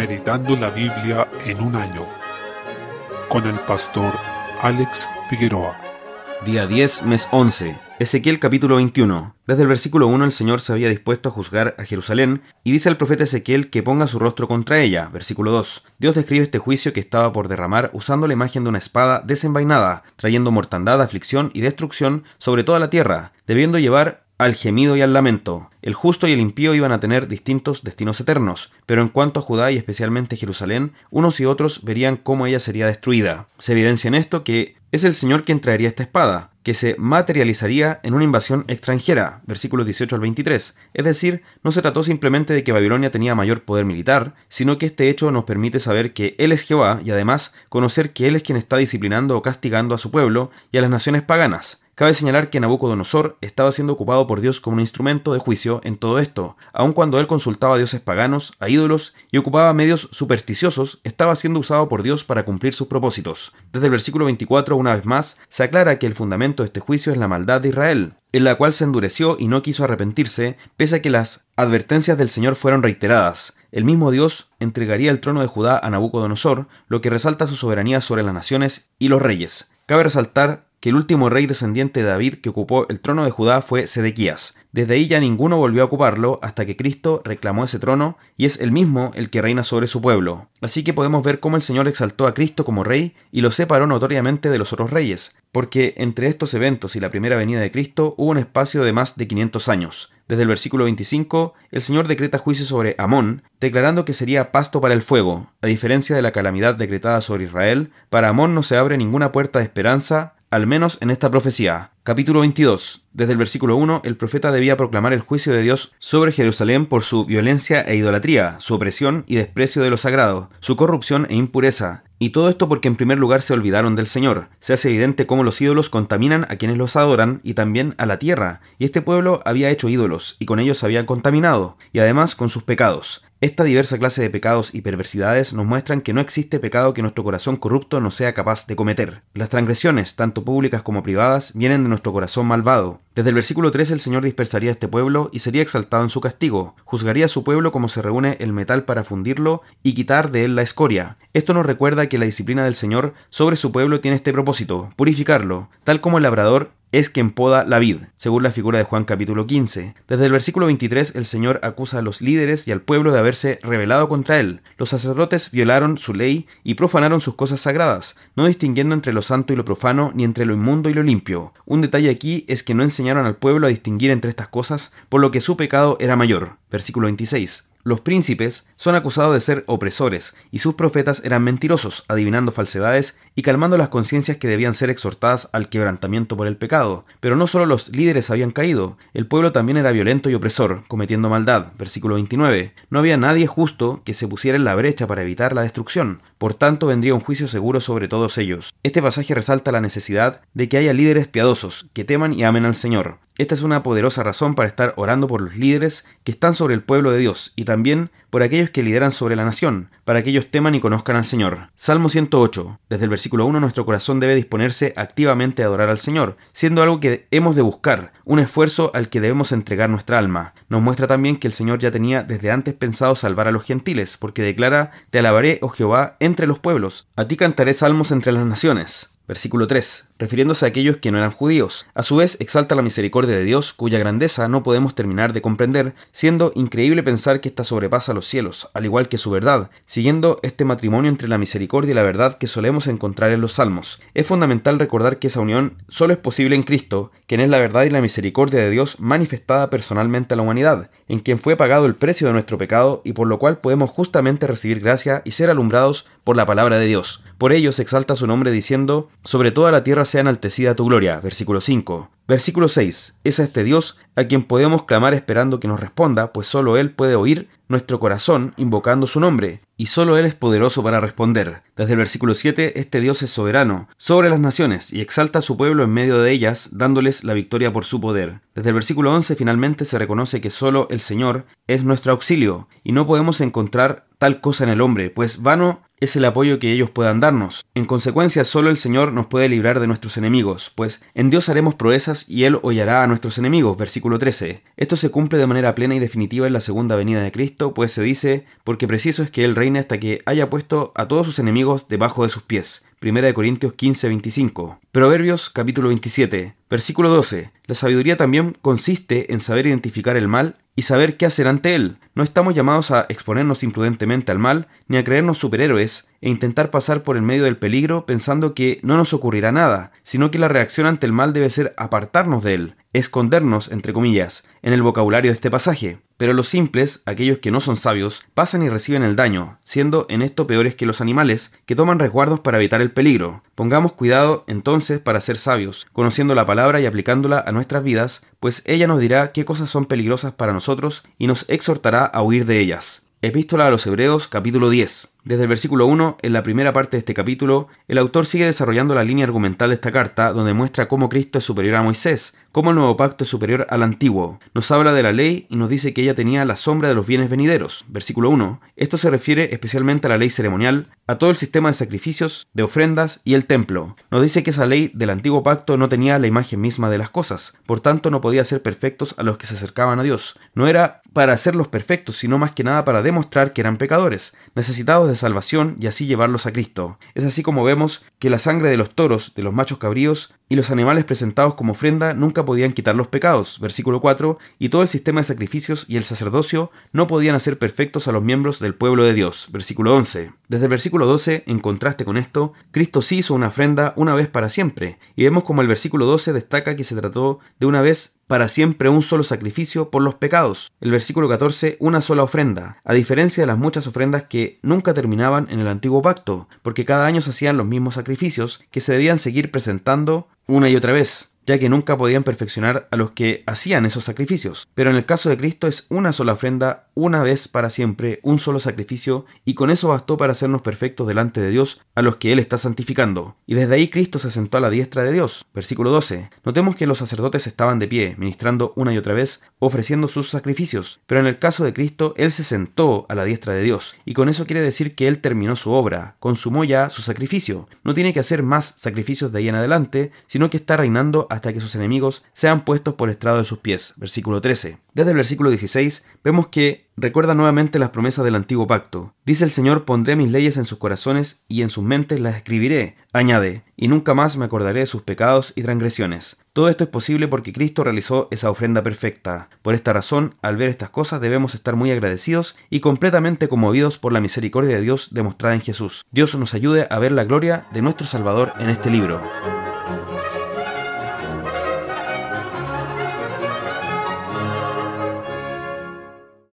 Meditando la Biblia en un año con el pastor Alex Figueroa. Día 10, mes 11. Ezequiel capítulo 21. Desde el versículo 1 el Señor se había dispuesto a juzgar a Jerusalén y dice al profeta Ezequiel que ponga su rostro contra ella. Versículo 2. Dios describe este juicio que estaba por derramar usando la imagen de una espada desenvainada, trayendo mortandad, aflicción y destrucción sobre toda la tierra, debiendo llevar al gemido y al lamento. El justo y el impío iban a tener distintos destinos eternos, pero en cuanto a Judá y especialmente Jerusalén, unos y otros verían cómo ella sería destruida. Se evidencia en esto que es el Señor quien traería esta espada, que se materializaría en una invasión extranjera, versículos 18 al 23. Es decir, no se trató simplemente de que Babilonia tenía mayor poder militar, sino que este hecho nos permite saber que Él es Jehová y además conocer que Él es quien está disciplinando o castigando a su pueblo y a las naciones paganas. Cabe señalar que Nabucodonosor estaba siendo ocupado por Dios como un instrumento de juicio en todo esto, aun cuando él consultaba a dioses paganos, a ídolos y ocupaba medios supersticiosos, estaba siendo usado por Dios para cumplir sus propósitos. Desde el versículo 24, una vez más, se aclara que el fundamento de este juicio es la maldad de Israel, en la cual se endureció y no quiso arrepentirse, pese a que las advertencias del Señor fueron reiteradas. El mismo Dios entregaría el trono de Judá a Nabucodonosor, lo que resalta su soberanía sobre las naciones y los reyes. Cabe resaltar que el último rey descendiente de David que ocupó el trono de Judá fue Sedequías. Desde ahí ya ninguno volvió a ocuparlo hasta que Cristo reclamó ese trono y es el mismo el que reina sobre su pueblo. Así que podemos ver cómo el Señor exaltó a Cristo como rey y lo separó notoriamente de los otros reyes, porque entre estos eventos y la primera venida de Cristo hubo un espacio de más de 500 años. Desde el versículo 25, el Señor decreta juicio sobre Amón, declarando que sería pasto para el fuego. A diferencia de la calamidad decretada sobre Israel, para Amón no se abre ninguna puerta de esperanza al menos en esta profecía. Capítulo 22. Desde el versículo 1, el profeta debía proclamar el juicio de Dios sobre Jerusalén por su violencia e idolatría, su opresión y desprecio de lo sagrado, su corrupción e impureza. Y todo esto porque en primer lugar se olvidaron del Señor. Se hace evidente cómo los ídolos contaminan a quienes los adoran y también a la tierra. Y este pueblo había hecho ídolos, y con ellos se habían contaminado, y además con sus pecados. Esta diversa clase de pecados y perversidades nos muestran que no existe pecado que nuestro corazón corrupto no sea capaz de cometer. Las transgresiones, tanto públicas como privadas, vienen de nuestro corazón malvado. Desde el versículo 3 el Señor dispersaría a este pueblo y sería exaltado en su castigo. Juzgaría a su pueblo como se reúne el metal para fundirlo y quitar de él la escoria. Esto nos recuerda que la disciplina del Señor sobre su pueblo tiene este propósito, purificarlo, tal como el labrador es quien poda la vid, según la figura de Juan capítulo 15. Desde el versículo 23 el Señor acusa a los líderes y al pueblo de haberse rebelado contra él. Los sacerdotes violaron su ley y profanaron sus cosas sagradas, no distinguiendo entre lo santo y lo profano, ni entre lo inmundo y lo limpio. Un detalle aquí es que no enseñaron al pueblo a distinguir entre estas cosas, por lo que su pecado era mayor. Versículo 26. Los príncipes son acusados de ser opresores, y sus profetas eran mentirosos, adivinando falsedades y calmando las conciencias que debían ser exhortadas al quebrantamiento por el pecado. Pero no solo los líderes habían caído, el pueblo también era violento y opresor, cometiendo maldad. Versículo 29. No había nadie justo que se pusiera en la brecha para evitar la destrucción, por tanto vendría un juicio seguro sobre todos ellos. Este pasaje resalta la necesidad de que haya líderes piadosos, que teman y amen al Señor. Esta es una poderosa razón para estar orando por los líderes que están sobre el pueblo de Dios y también por aquellos que lideran sobre la nación, para que ellos teman y conozcan al Señor. Salmo 108. Desde el versículo 1 nuestro corazón debe disponerse activamente a adorar al Señor, siendo algo que hemos de buscar, un esfuerzo al que debemos entregar nuestra alma. Nos muestra también que el Señor ya tenía desde antes pensado salvar a los gentiles, porque declara, Te alabaré, oh Jehová, entre los pueblos, a ti cantaré salmos entre las naciones. Versículo 3. Refiriéndose a aquellos que no eran judíos. A su vez, exalta la misericordia de Dios, cuya grandeza no podemos terminar de comprender, siendo increíble pensar que ésta sobrepasa los cielos, al igual que su verdad, siguiendo este matrimonio entre la misericordia y la verdad que solemos encontrar en los salmos. Es fundamental recordar que esa unión solo es posible en Cristo, quien es la verdad y la misericordia de Dios manifestada personalmente a la humanidad, en quien fue pagado el precio de nuestro pecado y por lo cual podemos justamente recibir gracia y ser alumbrados por la palabra de Dios. Por ello se exalta su nombre diciendo, sobre toda la tierra sea enaltecida tu gloria. Versículo 5. Versículo 6. Es a este Dios a quien podemos clamar esperando que nos responda, pues solo Él puede oír nuestro corazón invocando su nombre, y solo Él es poderoso para responder. Desde el versículo 7, este Dios es soberano sobre las naciones y exalta a su pueblo en medio de ellas, dándoles la victoria por su poder. Desde el versículo 11 finalmente se reconoce que solo el Señor es nuestro auxilio, y no podemos encontrar tal cosa en el hombre, pues vano es el apoyo que ellos puedan darnos. En consecuencia, solo el Señor nos puede librar de nuestros enemigos, pues en Dios haremos proezas y Él hollará a nuestros enemigos. Versículo 13. Esto se cumple de manera plena y definitiva en la segunda venida de Cristo, pues se dice, porque preciso es que Él reine hasta que haya puesto a todos sus enemigos debajo de sus pies. 1 Corintios 15, 25. Proverbios capítulo 27, versículo 12. La sabiduría también consiste en saber identificar el mal y saber qué hacer ante él. No estamos llamados a exponernos imprudentemente al mal, ni a creernos superhéroes e intentar pasar por el medio del peligro pensando que no nos ocurrirá nada, sino que la reacción ante el mal debe ser apartarnos de él, escondernos, entre comillas, en el vocabulario de este pasaje. Pero los simples, aquellos que no son sabios, pasan y reciben el daño, siendo en esto peores que los animales, que toman resguardos para evitar el peligro. Pongamos cuidado entonces para ser sabios, conociendo la palabra y aplicándola a nuestras vidas, pues ella nos dirá qué cosas son peligrosas para nosotros y nos exhortará a huir de ellas. Epístola a los Hebreos capítulo 10. Desde el versículo 1, en la primera parte de este capítulo, el autor sigue desarrollando la línea argumental de esta carta, donde muestra cómo Cristo es superior a Moisés, cómo el nuevo pacto es superior al antiguo. Nos habla de la ley y nos dice que ella tenía la sombra de los bienes venideros. Versículo 1. Esto se refiere especialmente a la ley ceremonial, a todo el sistema de sacrificios, de ofrendas y el templo. Nos dice que esa ley del antiguo pacto no tenía la imagen misma de las cosas, por tanto no podía ser perfectos a los que se acercaban a Dios. No era para hacerlos perfectos, sino más que nada para demostrar que eran pecadores, necesitados de salvación y así llevarlos a Cristo. Es así como vemos que la sangre de los toros, de los machos cabríos y los animales presentados como ofrenda nunca podían quitar los pecados, versículo 4, y todo el sistema de sacrificios y el sacerdocio no podían hacer perfectos a los miembros del pueblo de Dios, versículo 11. Desde el versículo 12, en contraste con esto, Cristo sí hizo una ofrenda una vez para siempre, y vemos como el versículo 12 destaca que se trató de una vez para siempre un solo sacrificio por los pecados. El versículo 14, una sola ofrenda, a diferencia de las muchas ofrendas que nunca terminaban en el antiguo pacto, porque cada año se hacían los mismos sacrificios que se debían seguir presentando una y otra vez ya que nunca podían perfeccionar a los que hacían esos sacrificios. Pero en el caso de Cristo es una sola ofrenda, una vez para siempre, un solo sacrificio, y con eso bastó para hacernos perfectos delante de Dios, a los que Él está santificando. Y desde ahí Cristo se sentó a la diestra de Dios. Versículo 12. Notemos que los sacerdotes estaban de pie, ministrando una y otra vez, ofreciendo sus sacrificios, pero en el caso de Cristo, Él se sentó a la diestra de Dios, y con eso quiere decir que Él terminó su obra, consumó ya su sacrificio. No tiene que hacer más sacrificios de ahí en adelante, sino que está reinando hasta que sus enemigos sean puestos por estrado de sus pies. Versículo 13. Desde el versículo 16 vemos que recuerda nuevamente las promesas del antiguo pacto. Dice el Señor, pondré mis leyes en sus corazones y en sus mentes las escribiré. Añade, y nunca más me acordaré de sus pecados y transgresiones. Todo esto es posible porque Cristo realizó esa ofrenda perfecta. Por esta razón, al ver estas cosas debemos estar muy agradecidos y completamente conmovidos por la misericordia de Dios demostrada en Jesús. Dios nos ayude a ver la gloria de nuestro Salvador en este libro.